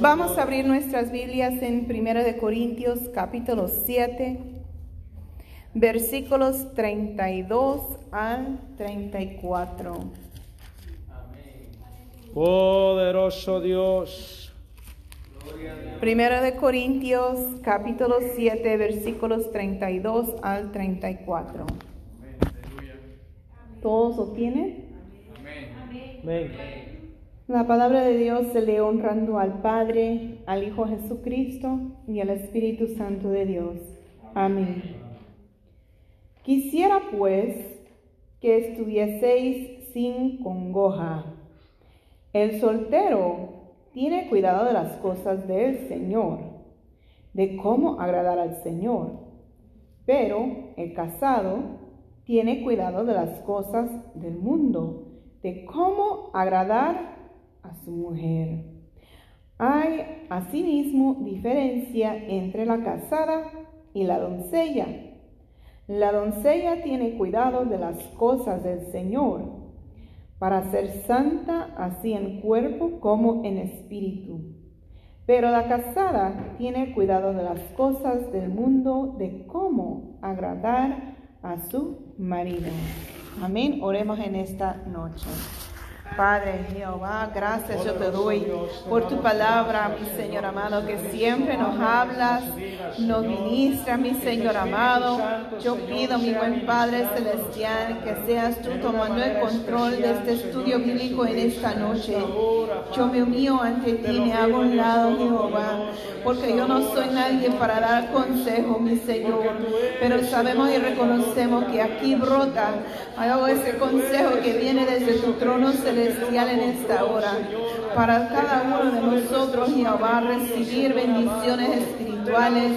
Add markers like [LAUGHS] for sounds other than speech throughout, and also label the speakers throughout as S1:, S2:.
S1: Vamos a abrir nuestras Biblias en 1 de Corintios capítulo 7, versículos 32 al 34.
S2: Poderoso Dios.
S1: 1 de Corintios capítulo 7, versículos 32 al 34. ¿Todos lo tienen?
S2: Amén.
S1: La palabra de Dios se lee honrando al Padre, al Hijo Jesucristo y al Espíritu Santo de Dios. Amén. Quisiera pues que estuvieseis sin congoja. El soltero tiene cuidado de las cosas del Señor, de cómo agradar al Señor. Pero el casado tiene cuidado de las cosas del mundo, de cómo agradar su mujer. Hay asimismo diferencia entre la casada y la doncella. La doncella tiene cuidado de las cosas del Señor, para ser santa así en cuerpo como en espíritu. Pero la casada tiene cuidado de las cosas del mundo, de cómo agradar a su marido. Amén. Oremos en esta noche. Padre Jehová, gracias yo te doy por tu palabra, mi Señor amado, que siempre nos hablas, nos ministras, mi Señor amado. Yo pido, mi buen Padre celestial, que seas tú tomando el control de este estudio bíblico en esta noche. Yo me humillo ante ti, me hago un lado, Jehová, porque yo no soy nadie para dar consejo, mi Señor, pero sabemos y reconocemos que aquí brota hago ese consejo que viene desde tu trono celestial en esta hora. Para cada uno de nosotros, Jehová, recibir bendiciones espirituales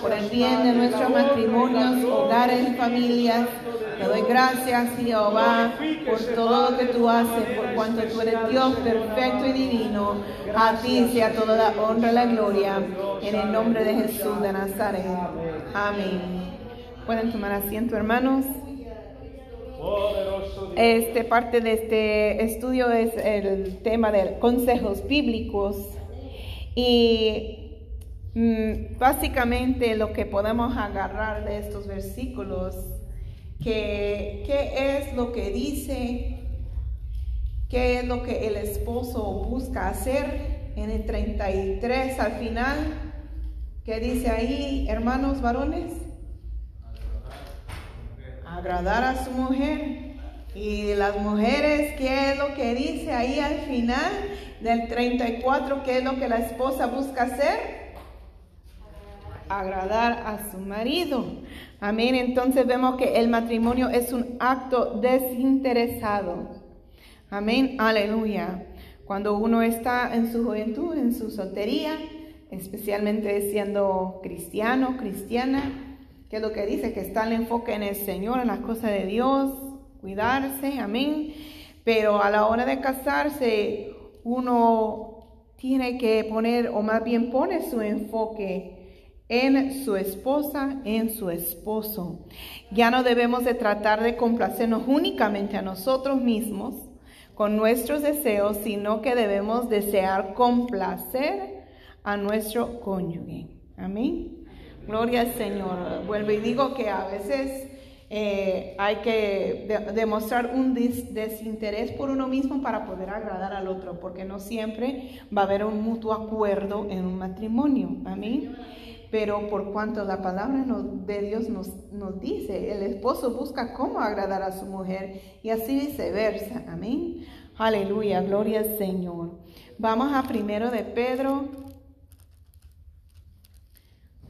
S1: por el bien de nuestros matrimonios, hogares familias. Te doy gracias, Jehová, por todo lo que tú haces, por cuanto tú eres Dios perfecto y divino. A ti sea toda la honra y la gloria. En el nombre de Jesús de Nazaret. Amén. Pueden tomar asiento, hermanos. Este parte de este estudio es el tema de consejos bíblicos y mm, básicamente lo que podemos agarrar de estos versículos, que qué es lo que dice, qué es lo que el esposo busca hacer en el 33 al final, que dice ahí, hermanos varones, agradar a su mujer. Y las mujeres, ¿qué es lo que dice ahí al final del 34? ¿Qué es lo que la esposa busca hacer? Agradar a su marido. Amén. Entonces vemos que el matrimonio es un acto desinteresado. Amén. Aleluya. Cuando uno está en su juventud, en su soltería, especialmente siendo cristiano, cristiana, que es lo que dice, que está el enfoque en el Señor, en las cosas de Dios, cuidarse, amén. Pero a la hora de casarse, uno tiene que poner, o más bien pone su enfoque en su esposa, en su esposo. Ya no debemos de tratar de complacernos únicamente a nosotros mismos con nuestros deseos, sino que debemos desear complacer a nuestro cónyuge. Amén. Gloria al Señor. Vuelvo y digo que a veces eh, hay que de- demostrar un desinterés por uno mismo para poder agradar al otro, porque no siempre va a haber un mutuo acuerdo en un matrimonio. Amén. Pero por cuanto la palabra nos- de Dios nos, nos dice, el esposo busca cómo agradar a su mujer y así viceversa. Amén. Aleluya, gloria al Señor. Vamos a primero de Pedro.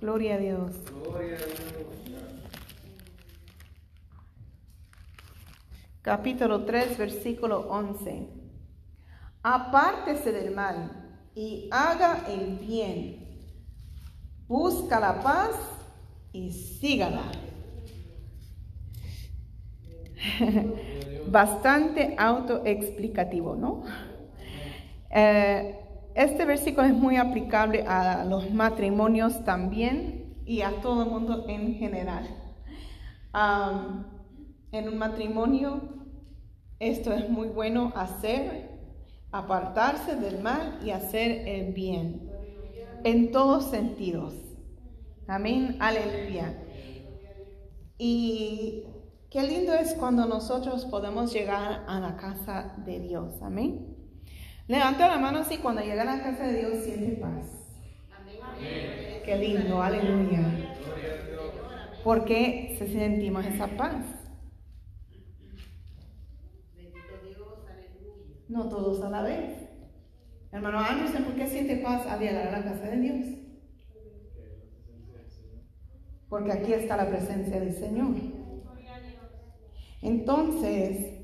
S1: Gloria a Dios. Capítulo 3, versículo 11. Apártese del mal y haga el bien. Busca la paz y sígala. [LAUGHS] Bastante autoexplicativo, ¿no? Eh, este versículo es muy aplicable a los matrimonios también y a todo el mundo en general. En un matrimonio esto es muy bueno hacer apartarse del mal y hacer el bien, en todos sentidos. Amén, aleluya. Y qué lindo es cuando nosotros podemos llegar a la casa de Dios, amén. Levanta la mano así cuando llega a la casa de Dios siente paz. Amén. Qué lindo, aleluya. Porque se sentimos esa paz. No todos a la vez. Hermano Anderson, ¿por qué siente paz al llegar a la casa de Dios? Porque aquí está la presencia del Señor. Entonces,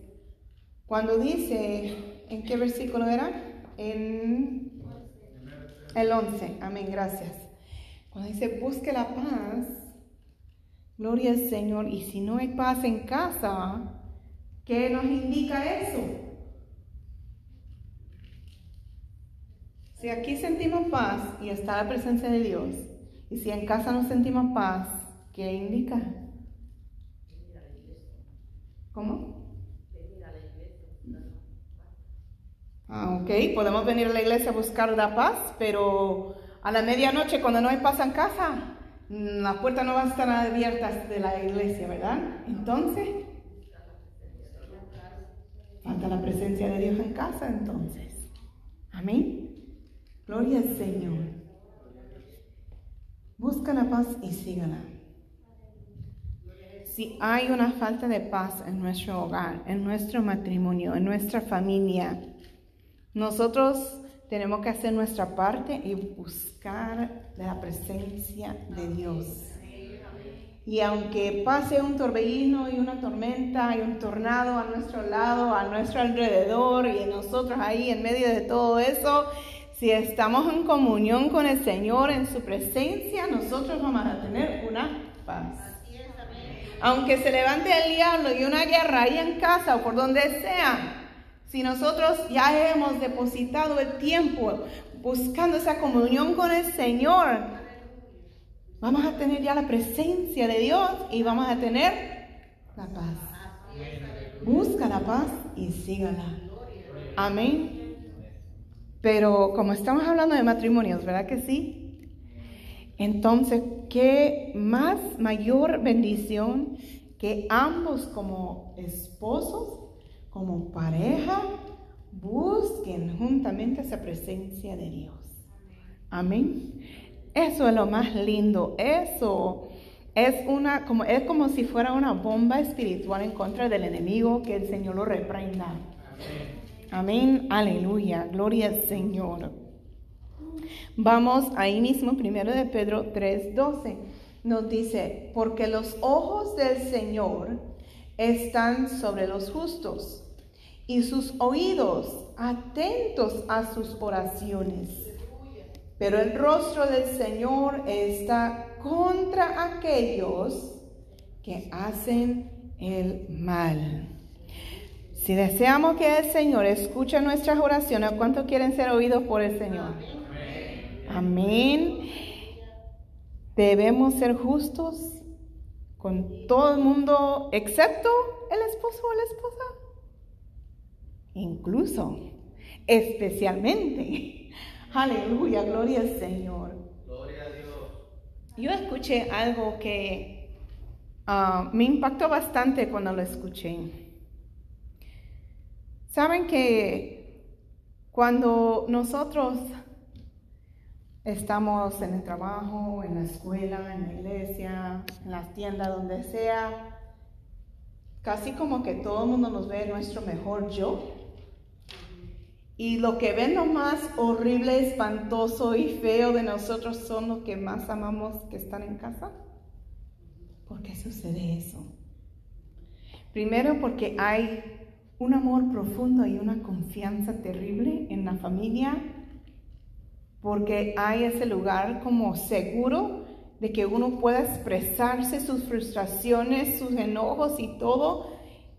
S1: cuando dice, ¿en qué versículo era? En el 11. Amén, gracias. Cuando dice, busque la paz, gloria al Señor. Y si no hay paz en casa, ¿qué nos indica eso? Si aquí sentimos paz y está la presencia de Dios, y si en casa no sentimos paz, ¿qué indica? ¿Cómo? Ah, ok, podemos venir a la iglesia a buscar la paz, pero a la medianoche cuando no hay paz en casa, las puertas no van a estar abiertas de la iglesia, ¿verdad? Entonces, falta la presencia de Dios en casa entonces. Amén. Gloria al Señor. Busca la paz y sígala. Si hay una falta de paz en nuestro hogar, en nuestro matrimonio, en nuestra familia, nosotros tenemos que hacer nuestra parte y buscar la presencia de Dios. Y aunque pase un torbellino y una tormenta y un tornado a nuestro lado, a nuestro alrededor y nosotros ahí en medio de todo eso, si estamos en comunión con el Señor, en su presencia, nosotros vamos a tener una paz. Aunque se levante el diablo y una guerra ahí en casa o por donde sea, si nosotros ya hemos depositado el tiempo buscando esa comunión con el Señor, vamos a tener ya la presencia de Dios y vamos a tener la paz. Busca la paz y sígala. Amén. Pero como estamos hablando de matrimonios, ¿verdad que sí? Entonces, ¿qué más mayor bendición que ambos como esposos, como pareja, busquen juntamente esa presencia de Dios? Amén. Eso es lo más lindo. Eso es una como es como si fuera una bomba espiritual en contra del enemigo que el Señor lo reprenda. Amén. Amén, aleluya, gloria al Señor. Vamos ahí mismo, primero de Pedro 3:12. Nos dice, porque los ojos del Señor están sobre los justos y sus oídos atentos a sus oraciones. Pero el rostro del Señor está contra aquellos que hacen el mal. Si deseamos que el Señor escuche nuestras oraciones, ¿cuántos quieren ser oídos por el Señor? Amén. Debemos ser justos con todo el mundo, excepto el esposo o la esposa. Incluso, especialmente. Aleluya, gloria al Señor. Gloria a Dios. Yo escuché algo que ah, me impactó bastante cuando lo escuché. Saben que cuando nosotros estamos en el trabajo, en la escuela, en la iglesia, en las tiendas, donde sea, casi como que todo el mundo nos ve nuestro mejor yo. Y lo que ven lo más horrible, espantoso y feo de nosotros son los que más amamos que están en casa. ¿Por qué sucede eso? Primero porque hay un amor profundo y una confianza terrible en la familia, porque hay ese lugar como seguro de que uno pueda expresarse sus frustraciones, sus enojos y todo,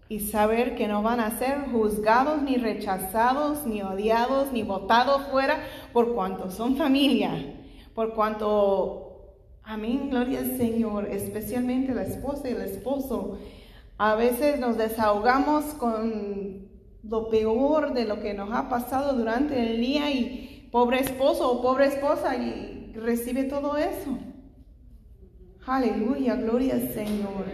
S1: y saber que no van a ser juzgados, ni rechazados, ni odiados, ni votados fuera, por cuanto son familia, por cuanto, amén, gloria al Señor, especialmente la esposa y el esposo a veces nos desahogamos con lo peor de lo que nos ha pasado durante el día y pobre esposo o pobre esposa y recibe todo eso. Aleluya, gloria al Señor.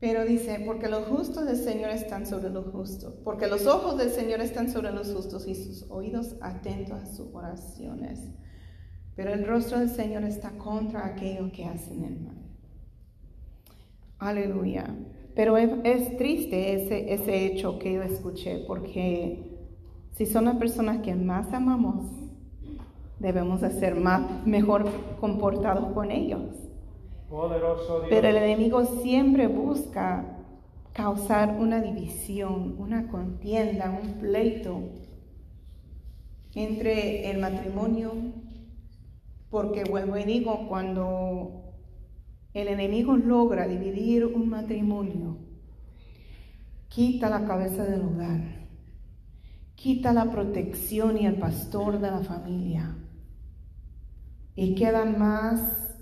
S1: Pero dice, porque los justos del Señor están sobre los justos, porque los ojos del Señor están sobre los justos y sus oídos atentos a sus oraciones. Pero el rostro del Señor está contra aquellos que hacen el mal. Aleluya. Pero es, triste ese, ese hecho que yo escuché, porque si son las personas que más amamos, debemos ser más, mejor comportados con ellos. Pero el enemigo siempre busca causar una división, una contienda, un pleito entre el matrimonio, porque vuelvo y digo, cuando el enemigo logra dividir un matrimonio, quita la cabeza del hogar, quita la protección y el pastor de la familia, y quedan más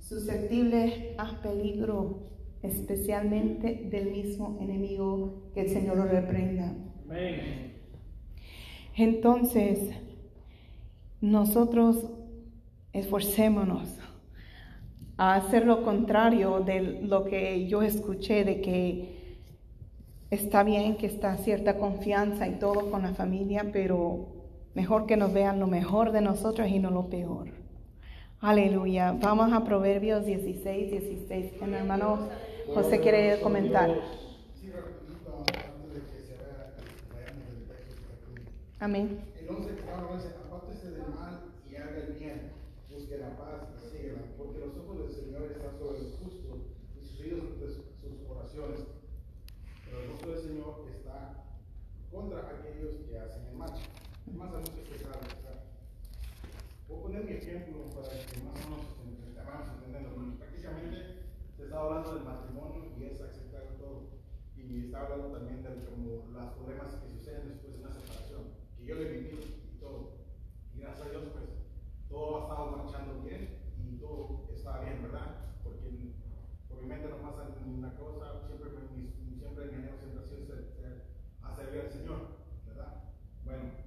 S1: susceptibles a peligro, especialmente del mismo enemigo, que el Señor lo reprenda. Entonces, nosotros esforcémonos a hacer lo contrario de lo que yo escuché, de que está bien que está cierta confianza y todo con la familia, pero Mejor que nos vean lo mejor de nosotros y no lo peor. Aleluya. Vamos a Proverbios 16, 16. El hermano José quiere comentar. Amén.
S3: El 11 dice, apártese del mal y haga el bien, busque la paz y síguela, porque los ojos del Señor están sobre los justos y sus oídos sus oraciones. Pero el rostro del Señor está contra aquellos que hacen el mal más a muchos que saben. Voy a poner mi ejemplo para que más o menos vamos entendiendo. Prácticamente se está hablando del matrimonio y es aceptar todo. Y está hablando también de como los problemas que suceden después de una separación, que yo lo he vivido y todo. Y gracias a Dios, pues todo ha estado marchando bien y todo está bien, ¿verdad? Porque por mi mente no pasa ninguna cosa, siempre, siempre mi anhelo siempre ha sido al Señor, ¿verdad? Bueno,